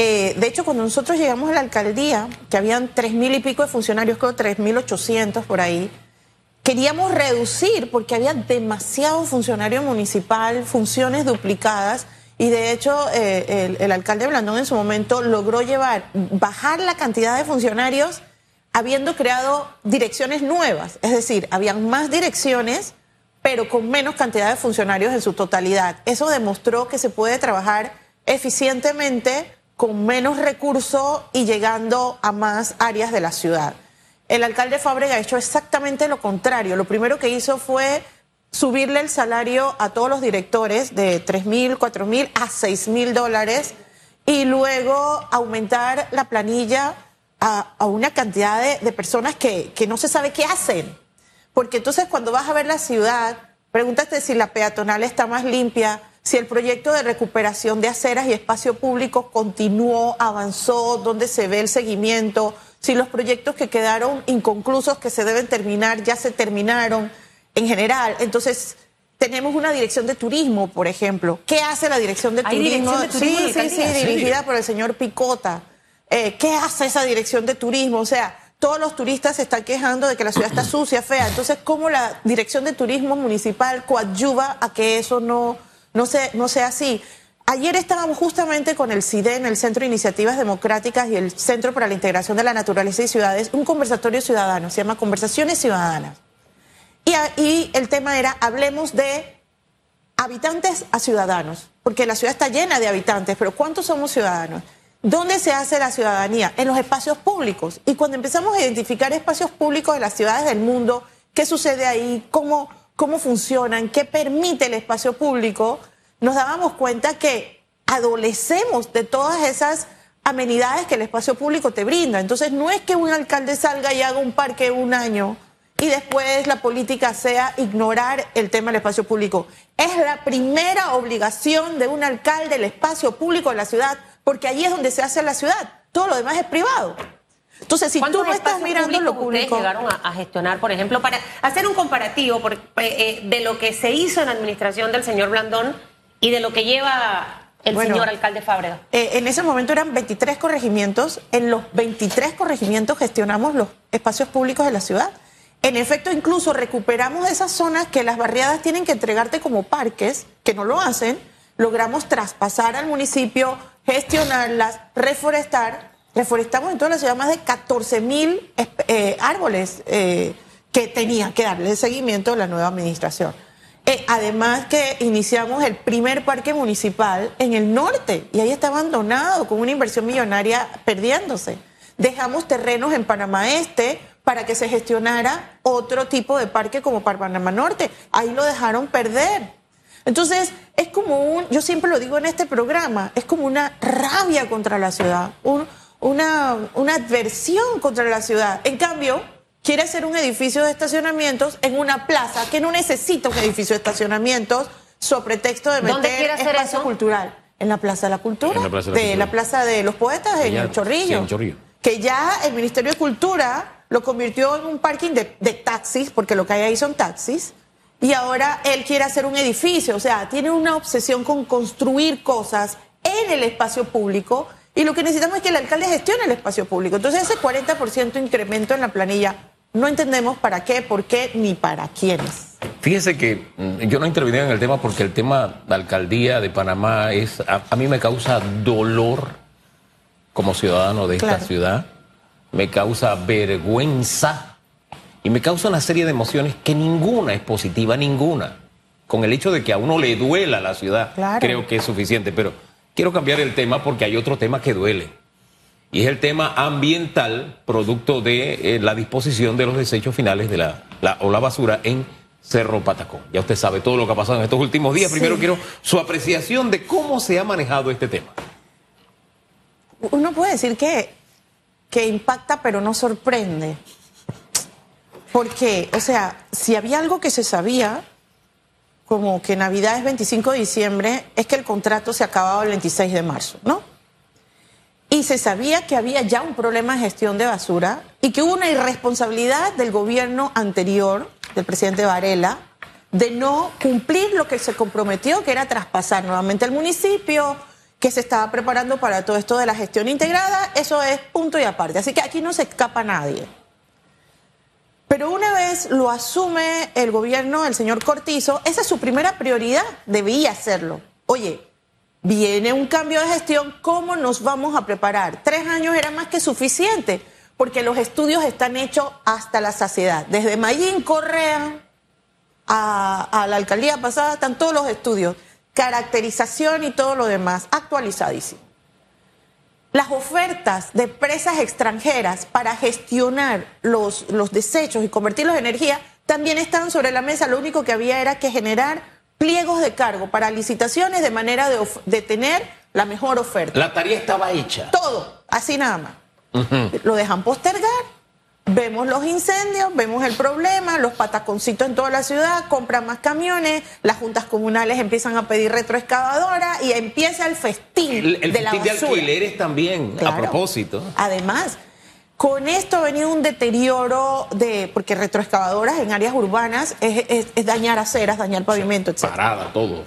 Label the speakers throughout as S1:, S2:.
S1: Eh, de hecho, cuando nosotros llegamos a la alcaldía, que habían tres mil y pico de funcionarios, creo tres mil ochocientos por ahí, queríamos reducir porque había demasiado funcionario municipal, funciones duplicadas. Y de hecho, eh, el, alcalde Blandón en su momento logró llevar, bajar la cantidad de funcionarios habiendo creado direcciones nuevas. Es decir, habían más direcciones, pero con menos cantidad de funcionarios en su totalidad. Eso demostró que se puede trabajar eficientemente con menos recursos y llegando a más áreas de la ciudad. El alcalde Fábrega ha hecho exactamente lo contrario. Lo primero que hizo fue subirle el salario a todos los directores de 3 mil, 4 mil a 6 mil dólares y luego aumentar la planilla a, una cantidad de, de personas que, que, no se sabe qué hacen. Porque entonces cuando vas a ver la ciudad, pregúntate si la peatonal está más limpia, si el proyecto de recuperación de aceras y espacio público continuó, avanzó, dónde se ve el seguimiento, si los proyectos que quedaron inconclusos, que se deben terminar, ya se terminaron en general. Entonces, tenemos una dirección de turismo, por ejemplo. ¿Qué hace la dirección de
S2: ¿Hay
S1: turismo?
S2: Dirección de turismo
S1: sí, sí, sí, dirigida por el señor Picota. Eh, ¿Qué hace esa dirección de turismo? O sea, todos los turistas se están quejando de que la ciudad está sucia, fea. Entonces, ¿cómo la dirección de turismo municipal coadyuva a que eso no no sea, así. Ayer estábamos justamente con el CIDEN, el Centro de Iniciativas Democráticas y el Centro para la Integración de la Naturaleza y Ciudades, un conversatorio ciudadano, se llama Conversaciones Ciudadanas. Y, y el tema era, hablemos de habitantes a ciudadanos, porque la ciudad está llena de habitantes, pero ¿cuántos somos ciudadanos? ¿Dónde se hace la ciudadanía? En los espacios públicos. Y cuando empezamos a identificar espacios públicos de las ciudades del mundo, ¿qué sucede ahí? ¿Cómo, cómo funcionan, qué permite el espacio público, nos dábamos cuenta que adolecemos de todas esas amenidades que el espacio público te brinda. Entonces no es que un alcalde salga y haga un parque un año y después la política sea ignorar el tema del espacio público. Es la primera obligación de un alcalde el espacio público de la ciudad, porque allí es donde se hace la ciudad. Todo lo demás es privado. Entonces, si tú no estás mirando lo público.
S2: Llegaron a, a, gestionar, por ejemplo, para hacer un comparativo por, eh, de lo que se hizo en la administración del señor Blandón y de lo que lleva el bueno, señor alcalde Fábrega?
S1: Eh, en ese momento eran 23 corregimientos. En los 23 corregimientos gestionamos los espacios públicos de la ciudad. En efecto, incluso recuperamos esas zonas que las barriadas tienen que entregarte como parques, que no lo hacen. Logramos traspasar al municipio, gestionarlas, reforestar reforestamos en toda la ciudad más de 14 mil eh, árboles eh, que tenía que darle seguimiento a la nueva administración. Eh, además que iniciamos el primer parque municipal en el norte y ahí está abandonado con una inversión millonaria perdiéndose. Dejamos terrenos en Panamá Este para que se gestionara otro tipo de parque como para Panamá Norte. Ahí lo dejaron perder. Entonces, es como un, yo siempre lo digo en este programa, es como una rabia contra la ciudad, una, una adversión contra la ciudad. En cambio, quiere hacer un edificio de estacionamientos en una plaza que no necesita un edificio de estacionamientos sobre pretexto de meter espacio eso? cultural. En la Plaza de la Cultura,
S3: En la Plaza de la
S1: de
S3: Cultura.
S1: la Plaza de los Poetas, en
S3: Ya,
S1: el Chorrillo.
S3: sí, en Chorrillo.
S1: Que ya el Ministerio de Cultura lo convirtió en un parking de, de taxis, porque lo que hay ahí son taxis. Y ahora él quiere hacer un edificio, o sea, tiene una obsesión con construir cosas en el espacio público y lo que necesitamos es que el alcalde gestione el espacio público. Entonces ese 40% incremento en la planilla, no entendemos para qué, por qué, ni para quiénes.
S3: Fíjese que mm, yo no intervine en el tema porque el tema de alcaldía de Panamá es a, a mí me causa dolor como ciudadano de esta
S1: Claro.
S3: ciudad, me causa vergüenza y me causa una serie de emociones que ninguna es positiva, ninguna. Con el hecho de que a uno le duela la ciudad,
S1: Claro.
S3: creo que es suficiente. Pero quiero cambiar el tema porque hay otro tema que duele. Y es el tema ambiental, producto de eh, la disposición de los desechos finales de la, la- o la basura en Cerro Patacón. Ya usted sabe todo lo que ha pasado en estos últimos días.
S1: Sí.
S3: Primero quiero su apreciación de cómo se ha manejado este tema.
S1: Uno puede decir que, que impacta pero no sorprende. Porque, o sea, si había algo que se sabía, como que Navidad es 25 de diciembre, es que el contrato se acababa el 26 de marzo, ¿no? Y se sabía que había ya un problema de gestión de basura y que hubo una irresponsabilidad del gobierno anterior, del presidente Varela, de no cumplir lo que se comprometió, que era traspasar nuevamente al municipio que se estaba preparando para todo esto de la gestión integrada, eso es punto y aparte. Así que aquí no se escapa nadie. Pero una vez lo asume el gobierno del señor Cortizo, esa es su primera prioridad, debía hacerlo. Oye, viene un cambio de gestión, ¿cómo nos vamos a preparar? Tres años era más que suficiente, porque los estudios están hechos hasta la saciedad. Desde Mayín Correa a, a la alcaldía pasada están todos los estudios caracterización y todo lo demás, actualizadísimo. Las ofertas de empresas extranjeras para gestionar los, los desechos y convertirlos en energía también estaban sobre la mesa. Lo único que había era que generar pliegos de cargo para licitaciones de manera de, de tener la mejor oferta.
S3: La tarea estaba hecha.
S1: Todo, así nada más. Lo dejan postergar Vemos los incendios, vemos el problema, los pataconcitos en toda la ciudad, compran más camiones, las juntas comunales empiezan a pedir retroexcavadora y empieza el festín
S3: el,
S1: de la
S3: de alquileres también, a propósito.
S1: Además, con esto ha venido un deterioro de, porque retroexcavadoras en áreas urbanas es, dañar aceras, dañar pavimento, etc.
S3: Parada, todo.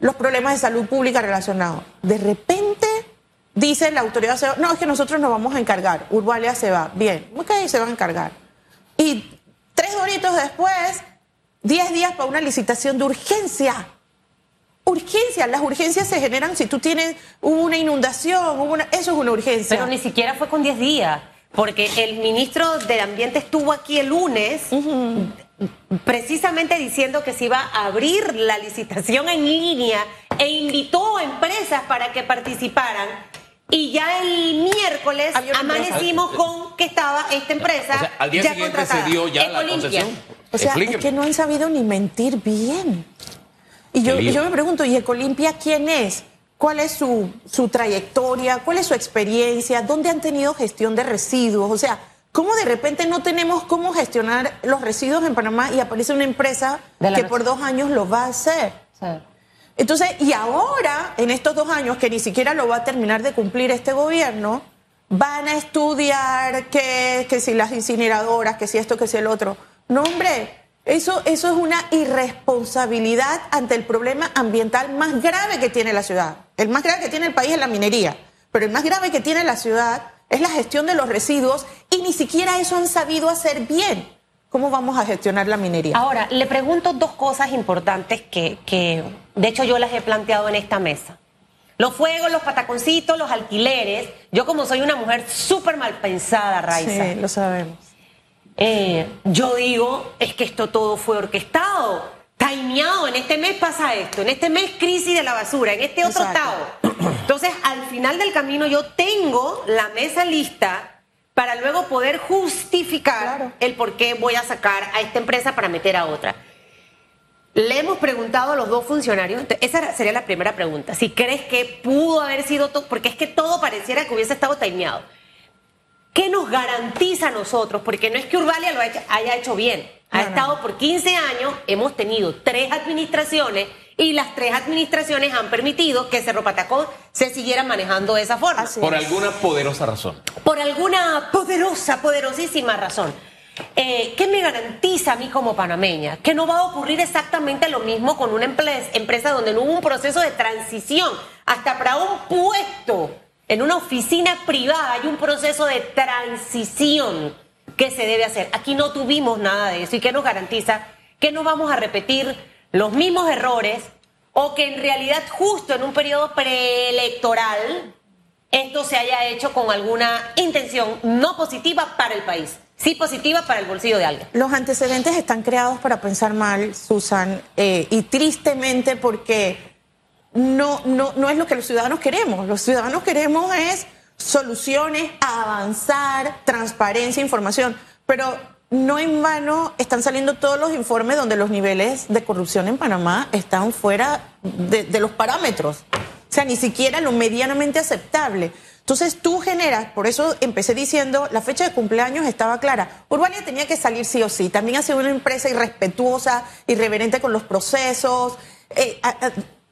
S1: Los problemas de salud pública relacionados. De repente Dice la autoridad, no, es que nosotros nos vamos a encargar. Urbalia se va. Bien, ok, se va a encargar. Y tres horitos después, diez días para una licitación de urgencia. Urgencia, las urgencias se generan si tú tienes, hubo una inundación, hubo una, eso es una urgencia.
S2: Pero ni siquiera fue con diez días, porque el ministro del Ambiente estuvo aquí el lunes precisamente diciendo que se iba a abrir la licitación en línea e invitó a empresas para que participaran y ya el miércoles amanecimos con que estaba esta empresa.
S3: al día siguiente se dio ya la concesión.
S1: O sea, es que no han sabido ni mentir bien. Y yo, yo me pregunto, ¿y Ecolimpia quién es? ¿Cuál es su, su trayectoria? ¿Cuál es su experiencia? ¿Dónde han tenido gestión de residuos? O sea, ¿cómo de repente no tenemos cómo gestionar los residuos en Panamá y aparece una empresa que por dos años lo va a hacer? Sí. Entonces, y ahora, en estos dos años, que ni siquiera lo va a terminar de cumplir este gobierno, van a estudiar que, que si las incineradoras, que si esto, que si el otro. No, hombre, eso, eso es una irresponsabilidad ante el problema ambiental más grave que tiene la ciudad. El más grave que tiene el país es la minería, pero el más grave que tiene la ciudad es la gestión de los residuos y ni siquiera eso han sabido hacer bien. ¿Cómo vamos a gestionar la minería?
S2: Ahora, le pregunto dos cosas importantes que, que de hecho yo las he planteado en esta mesa. Los fuegos, los pataconcitos, los alquileres. Yo como soy una mujer súper mal pensada, Raiza.
S1: Sí, lo sabemos.
S2: Eh, yo digo, es que esto todo fue orquestado, timeado. En este mes pasa esto, en este mes crisis de la basura, en este otro estado. Entonces, al final del camino yo tengo la mesa lista para luego poder justificar el por qué voy a sacar a esta empresa para meter a otra. Le hemos preguntado a los dos funcionarios, esa sería la primera pregunta, si crees que pudo haber sido todo, porque es que todo pareciera que hubiese estado timeado. ¿Qué nos garantiza a nosotros? Porque no es que Urbalia lo haya hecho bien, ha estado por 15 años, hemos tenido tres administraciones y las tres administraciones han permitido que Cerro Patacón se siguiera manejando de esa forma.
S3: por alguna poderosa razón.
S2: Por alguna poderosa, poderosísima razón. Eh, ¿Qué me garantiza a mí como panameña? Que no va a ocurrir exactamente lo mismo con una empresa donde no hubo un proceso de transición. Hasta para un puesto en una oficina privada hay un proceso de transición que se debe hacer. Aquí no tuvimos nada de eso. ¿Y qué nos garantiza? Que no vamos a repetir los mismos errores o que en realidad justo en un periodo preelectoral esto se haya hecho con alguna intención no positiva para el país, sí positiva para el bolsillo de alguien.
S1: Los antecedentes están creados para pensar mal, Susan, eh, y tristemente porque no, no, no es lo que los ciudadanos queremos. Los ciudadanos queremos es soluciones, avanzar, transparencia, información, pero no en vano están saliendo todos los informes donde los niveles de corrupción en Panamá están fuera de, los parámetros. O sea, ni siquiera lo medianamente aceptable. Entonces tú generas, por eso empecé diciendo, la fecha de cumpleaños estaba clara. Urbania tenía que salir sí o sí. También ha sido una empresa irrespetuosa, irreverente con los procesos. Eh,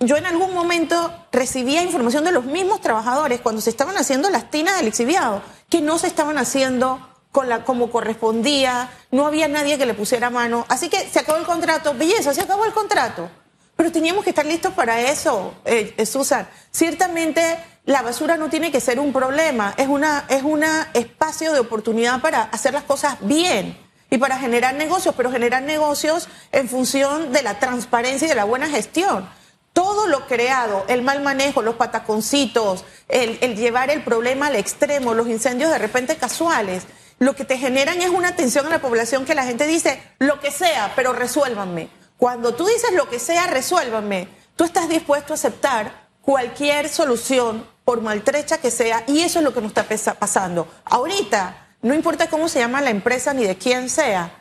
S1: yo en algún momento recibía información de los mismos trabajadores cuando se estaban haciendo las tinas del exhibiado, que no se estaban haciendo como correspondía, no había nadie que le pusiera mano. Así que se acabó el contrato, belleza, se acabó el contrato. Pero teníamos que estar listos para eso, eh, eh, Susan. Ciertamente la basura no tiene que ser un problema, es una es un espacio de oportunidad para hacer las cosas bien y para generar negocios, pero generar negocios en función de la transparencia y de la buena gestión. Todo lo creado, el mal manejo, los pataconcitos, el llevar el problema al extremo, los incendios de repente casuales, lo que te generan es una tensión a la población que la gente dice, lo que sea, pero resuélvanme. Cuando tú dices lo que sea, resuélvanme, tú estás dispuesto a aceptar cualquier solución, por maltrecha que sea, y eso es lo que nos está pasando. Ahorita, no importa cómo se llama la empresa ni de quién sea,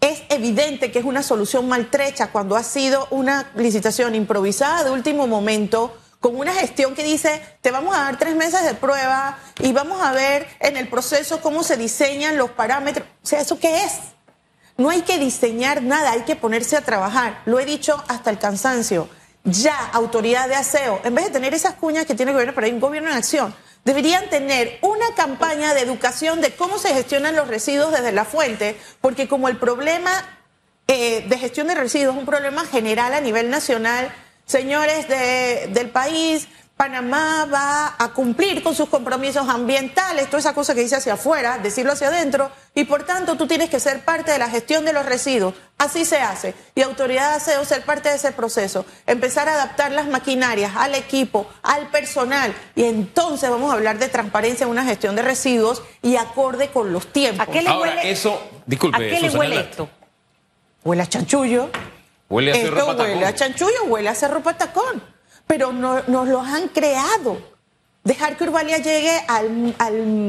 S1: es evidente que es una solución maltrecha cuando ha sido una licitación improvisada de último momento, con una gestión que dice, te vamos a dar tres meses de prueba y vamos a ver en el proceso cómo se diseñan los parámetros. O sea, ¿eso qué es? No hay que diseñar nada, hay que ponerse a trabajar. Lo he dicho hasta el cansancio. Ya, autoridad de aseo, en vez de tener esas cuñas que tiene el gobierno, pero hay un gobierno en acción, deberían tener una campaña de educación de cómo se gestionan los residuos desde la fuente, porque como el problema eh, de gestión de residuos es un problema general a nivel nacional, señores del país, Panamá va a cumplir con sus compromisos ambientales, toda esa cosa que dice hacia afuera, decirlo hacia adentro, y por tanto tú tienes que ser parte de la gestión de los residuos. Así se hace. Y autoridad de aseo ser parte de ese proceso. Empezar a adaptar las maquinarias al equipo, al personal. Y entonces vamos a hablar de transparencia en una gestión de residuos y acorde con los tiempos.
S3: ¿A qué le Ahora, huele, eso, disculpe,
S2: ¿a qué le huele esto?
S1: Huele a chanchullo.
S3: Huele a cerro
S1: patacón. Huele a chanchullo, huele a cerro patacón pero no, nos los han creado. Dejar que Urbalia llegue al,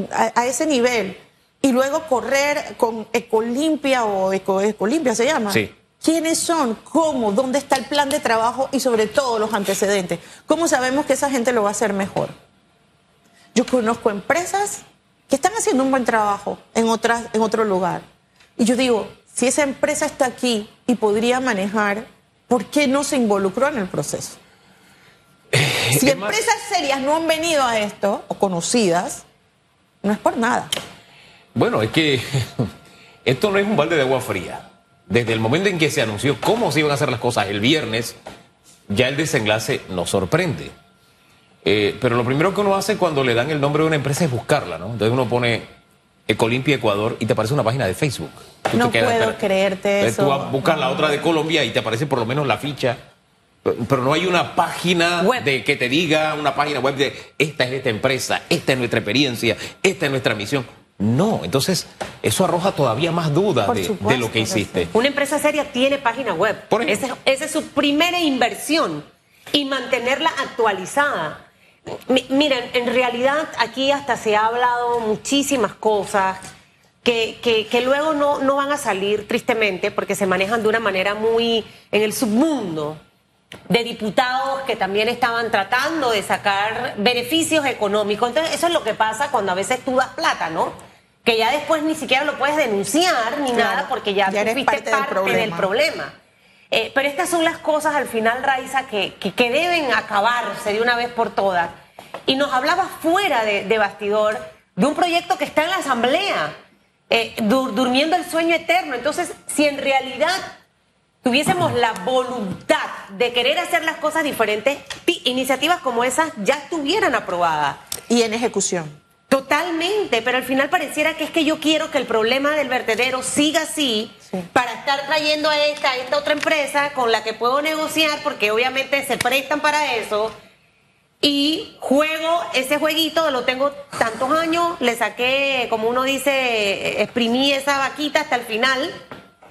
S1: a, ese nivel y luego correr con Ecolimpia o Eco, Ecolimpia se llama.
S3: Sí.
S1: ¿Quiénes son? ¿Cómo? ¿Dónde está el plan de trabajo? Y sobre todo los antecedentes. ¿Cómo sabemos que esa gente lo va a hacer mejor? Yo conozco empresas que están haciendo un buen trabajo en, otras, en otro lugar. Y yo digo, si esa empresa está aquí y podría manejar, ¿por qué no se involucró en el proceso? Si empresas serias no han venido a esto, o conocidas, no es por nada.
S3: Bueno, es que esto no es un balde de agua fría. Desde el momento en que se anunció cómo se iban a hacer las cosas el viernes, ya el desenlace nos sorprende. Eh, pero lo primero que uno hace cuando le dan el nombre de una empresa es buscarla, ¿no? Entonces uno pone Ecolimpia Ecuador y te aparece una página de Facebook.
S1: no puedo creerte eso.
S3: Tú buscas la otra de Colombia y te aparece por lo menos la ficha pero no hay una página de que te diga, una página web de esta es esta empresa, esta es nuestra experiencia, esta es nuestra misión. No, entonces eso arroja todavía más dudas de, lo que hiciste.
S2: Una empresa seria tiene página web. Esa, es su primera inversión y mantenerla actualizada. Miren, en realidad aquí hasta se ha hablado muchísimas cosas que, que, que luego no, no van a salir tristemente porque se manejan de una manera muy en el submundo de diputados que también estaban tratando de sacar beneficios económicos. Entonces, eso es lo que pasa cuando a veces tú das plata, ¿no? Que ya después ni siquiera lo puedes denunciar ni nada porque ya,
S1: ya fuiste parte, del problema.
S2: Eh, pero estas son las cosas al final, Raiza, que, que, deben acabarse de una vez por todas. Y nos hablaba fuera de, bastidor de un proyecto que está en la Asamblea, eh, durmiendo el sueño eterno. Entonces, si en realidad tuviésemos la voluntad de querer hacer las cosas diferentes, iniciativas como esas ya estuvieran aprobadas.
S1: Y en ejecución.
S2: Totalmente, pero al final pareciera que es que yo quiero que el problema del vertedero siga así para estar trayendo a esta, a esta otra empresa con la que puedo negociar, porque obviamente se prestan para eso. Y juego ese jueguito, lo tengo tantos años, le saqué, como uno dice, exprimí esa vaquita hasta el final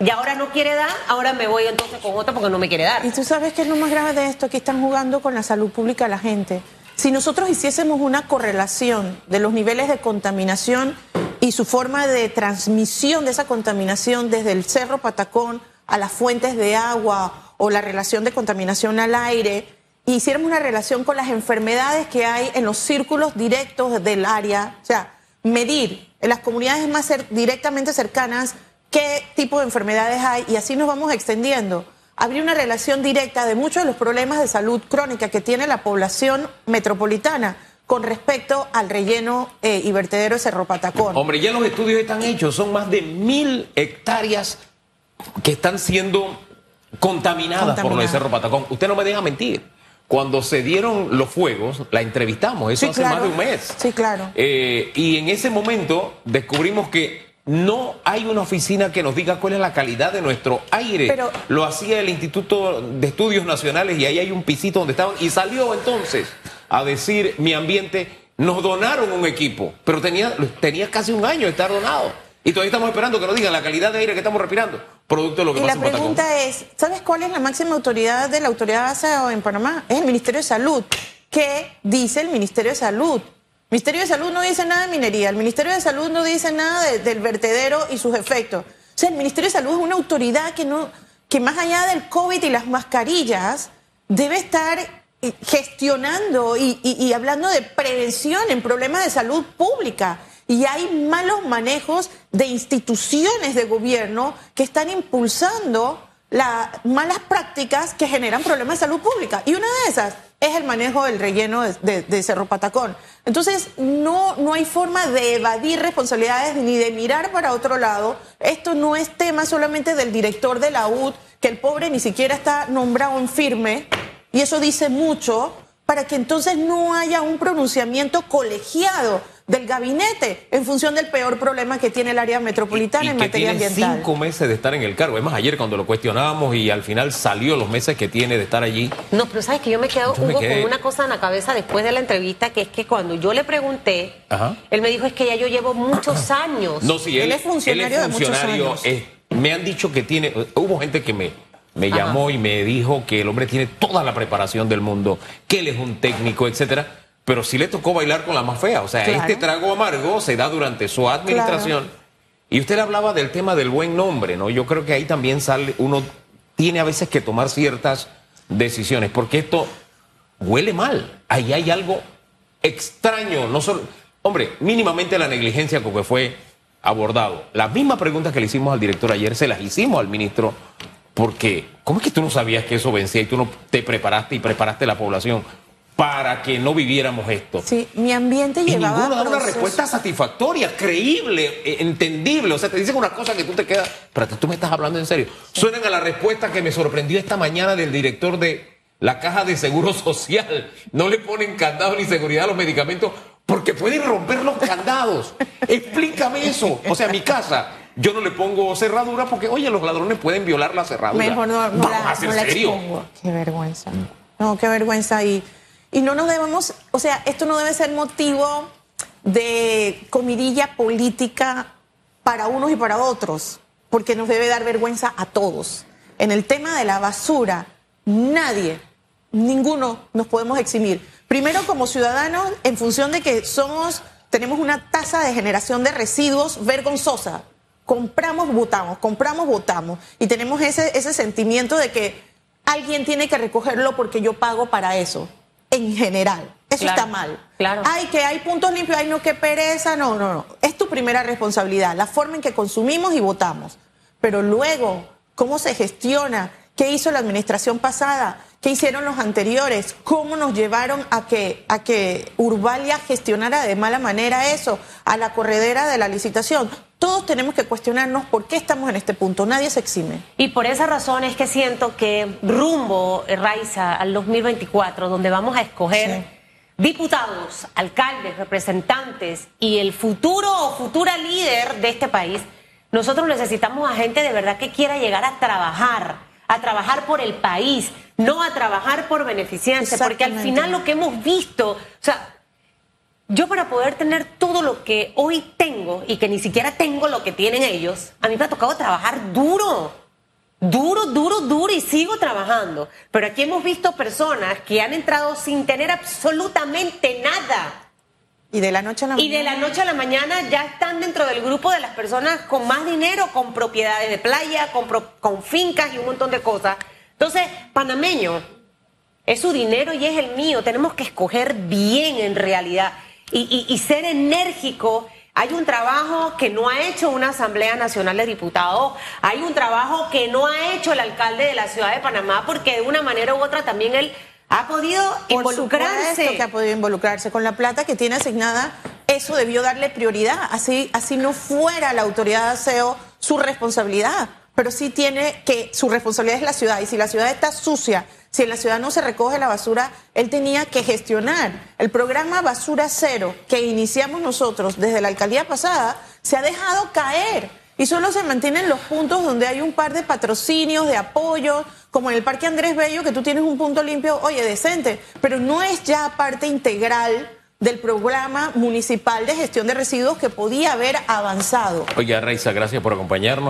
S2: y ahora no quiere dar, ahora me voy entonces con otra porque no me quiere dar.
S1: Y tú sabes que es lo más grave de esto, que están jugando con la salud pública de la gente. Si nosotros hiciésemos una correlación de los niveles de contaminación y su forma de transmisión de esa contaminación desde el Cerro Patacón a las fuentes de agua o la relación de contaminación al aire, y hiciéramos una relación con las enfermedades que hay en los círculos directos del área, o sea, medir en las comunidades más directamente cercanas qué tipo de enfermedades hay y así nos vamos extendiendo. Habría una relación directa de muchos de los problemas de salud crónica que tiene la población metropolitana con respecto al relleno eh, y vertedero de Cerro Patacón.
S3: Hombre, ya los estudios están hechos, son más de mil hectáreas que están siendo contaminadas por lo de Cerro Patacón. Usted no me deja mentir. Cuando se dieron los fuegos, la entrevistamos, eso hace más de un mes.
S1: Sí, claro.
S3: Eh, y en ese momento descubrimos que no hay una oficina que nos diga cuál es la calidad de nuestro aire.
S1: Pero,
S3: Lo hacía el Instituto de Estudios Nacionales y ahí hay un pisito donde estaban. Y salió entonces a decir mi ambiente, nos donaron un equipo, pero tenía, tenía casi un año de estar donado. Y todavía estamos esperando que nos digan la calidad de aire que estamos respirando, producto de lo que
S1: y
S3: pasa
S1: la
S3: en Patacón.
S1: pregunta es, ¿sabes cuál es la máxima autoridad de la autoridad de aseo en Panamá? Es el Ministerio de Salud. ¿Qué dice el Ministerio de Salud? El Ministerio de Salud no dice nada de minería, el Ministerio de Salud no dice nada de- del vertedero y sus efectos. O sea, el Ministerio de Salud es una autoridad que no, que más allá del COVID y las mascarillas, debe estar gestionando y, hablando de prevención en problemas de salud pública. Y hay malos manejos de instituciones de gobierno que están impulsando las malas prácticas que generan problemas de salud pública. Y una de esas es el manejo del relleno de, de- de Cerro Patacón. Entonces, no, no hay forma de evadir responsabilidades ni de mirar para otro lado. Esto no es tema solamente del director de la UD, que el pobre ni siquiera está nombrado en firme, y eso dice mucho, para que entonces no haya un pronunciamiento colegiado del gabinete en función del peor problema que tiene el área metropolitana
S3: y
S1: en
S3: que
S1: materia
S3: tiene
S1: ambiental.
S3: cinco meses de estar en el cargo. Es más, ayer cuando lo cuestionábamos y al final salió los meses que tiene de estar allí.
S2: No, pero sabes que yo me quedo,
S3: Yo me
S2: Hugo,
S3: quedé-
S2: con una cosa en la cabeza después de la entrevista, que es que cuando yo le pregunté,
S3: Ajá.
S2: él me dijo, es que ya yo llevo muchos años.
S3: No, sí, él,
S1: Él es funcionario
S3: él
S1: de muchos
S3: funcionario,
S1: años.
S3: eh, me han dicho que tiene. Hubo gente que me, me llamó y me dijo que el hombre tiene toda la preparación del mundo, que él es un técnico, etcétera. Pero sí le tocó bailar con la más fea. O sea,
S1: Claro.
S3: este trago amargo se da durante su administración. Y usted hablaba del tema del buen nombre, ¿no? Yo creo que ahí también sale, uno tiene a veces que tomar ciertas decisiones, porque esto huele mal. Ahí hay algo extraño, no solo, hombre, mínimamente la negligencia con que fue abordado. Las mismas preguntas que le hicimos al director ayer se las hicimos al ministro, porque ¿cómo es que tú no sabías que eso vencía y tú no te preparaste y preparaste la población para que no viviéramos esto?
S1: Sí, mi ambiente
S3: Y
S1: llevaba
S3: ninguno da una respuesta satisfactoria, creíble, eh, entendible. O sea, te dicen una cosa que tú te quedas. Pero tú me estás hablando en serio. Suenan a la respuesta que me sorprendió esta mañana del director de la Caja de Seguro Social. No le ponen candado ni seguridad a los medicamentos porque pueden romper los candados. Explícame eso. O sea, mi casa. Yo no le pongo cerradura porque, oye, los ladrones pueden violar la cerradura.
S1: Mejor no, no
S3: Vamos
S1: la,
S3: a ser
S1: no la
S3: serio.
S1: expongo. Qué vergüenza. No, qué vergüenza. Y, y no nos debemos, o sea, esto no debe ser motivo de comidilla política para unos y para otros, porque nos debe dar vergüenza a todos. En el tema de la basura, nadie, ninguno nos podemos eximir. Primero como ciudadanos, en función de que somos, tenemos una tasa de generación de residuos vergonzosa. Compramos, votamos, compramos, votamos. Y tenemos ese, ese sentimiento de que alguien tiene que recogerlo porque yo pago para eso. En general. Eso
S2: Claro,
S1: está mal.
S2: claro.
S1: Ay, que hay puntos limpios, ay, no, qué pereza. No, no, no. Es tu primera responsabilidad, la forma en que consumimos y votamos. Pero luego, ¿cómo se gestiona? ¿Qué hizo la administración pasada? ¿Qué hicieron los anteriores? ¿Cómo nos llevaron a que, a que Urbalia gestionara de mala manera eso? A la corredera de la licitación. Todos tenemos que cuestionarnos por qué estamos en este punto. Nadie se exime.
S2: Y por esa razón es que siento que rumbo, eh, Raiza, al 2024, donde vamos a escoger diputados, alcaldes, representantes y el futuro o futura líder de este país, nosotros necesitamos a gente de verdad que quiera llegar a trabajar, a trabajar por el país, no a trabajar por beneficencia, porque al final lo que hemos visto, o sea, yo para poder tener todo lo que hoy tengo y que ni siquiera tengo lo que tienen ellos, a mí me ha tocado trabajar duro. Duro, duro, duro y sigo trabajando. Pero aquí hemos visto personas que han entrado sin tener absolutamente nada.
S1: Y de la noche a la
S2: Y de la noche a la mañana ya están dentro del grupo de las personas con más dinero, con propiedades de playa, con, pro- con fincas y un montón de cosas. Entonces, panameño, es su dinero y es el mío. Tenemos que escoger bien en realidad y, y- y ser enérgico. Hay un trabajo que no ha hecho una Asamblea Nacional de Diputados, hay un trabajo que no ha hecho el alcalde de la ciudad de Panamá, porque de una manera u otra también él ha podido
S1: Por
S2: involucrarse.
S1: supuesto que ha podido involucrarse con la plata que tiene asignada. Eso debió darle prioridad. Así, así no fuera la autoridad de aseo su responsabilidad. pero sí tiene que, su responsabilidad es la ciudad, y si la ciudad está sucia, si en la ciudad no se recoge la basura, él tenía que gestionar. El programa Basura Cero que iniciamos nosotros desde la alcaldía pasada se ha dejado caer y solo se mantienen los puntos donde hay un par de patrocinios, de apoyo, como en el Parque Andrés Bello, que tú tienes un punto limpio, oye, decente, pero no es ya parte integral del programa municipal de gestión de residuos que podía haber avanzado.
S3: Oye, Raiza, gracias por acompañarnos.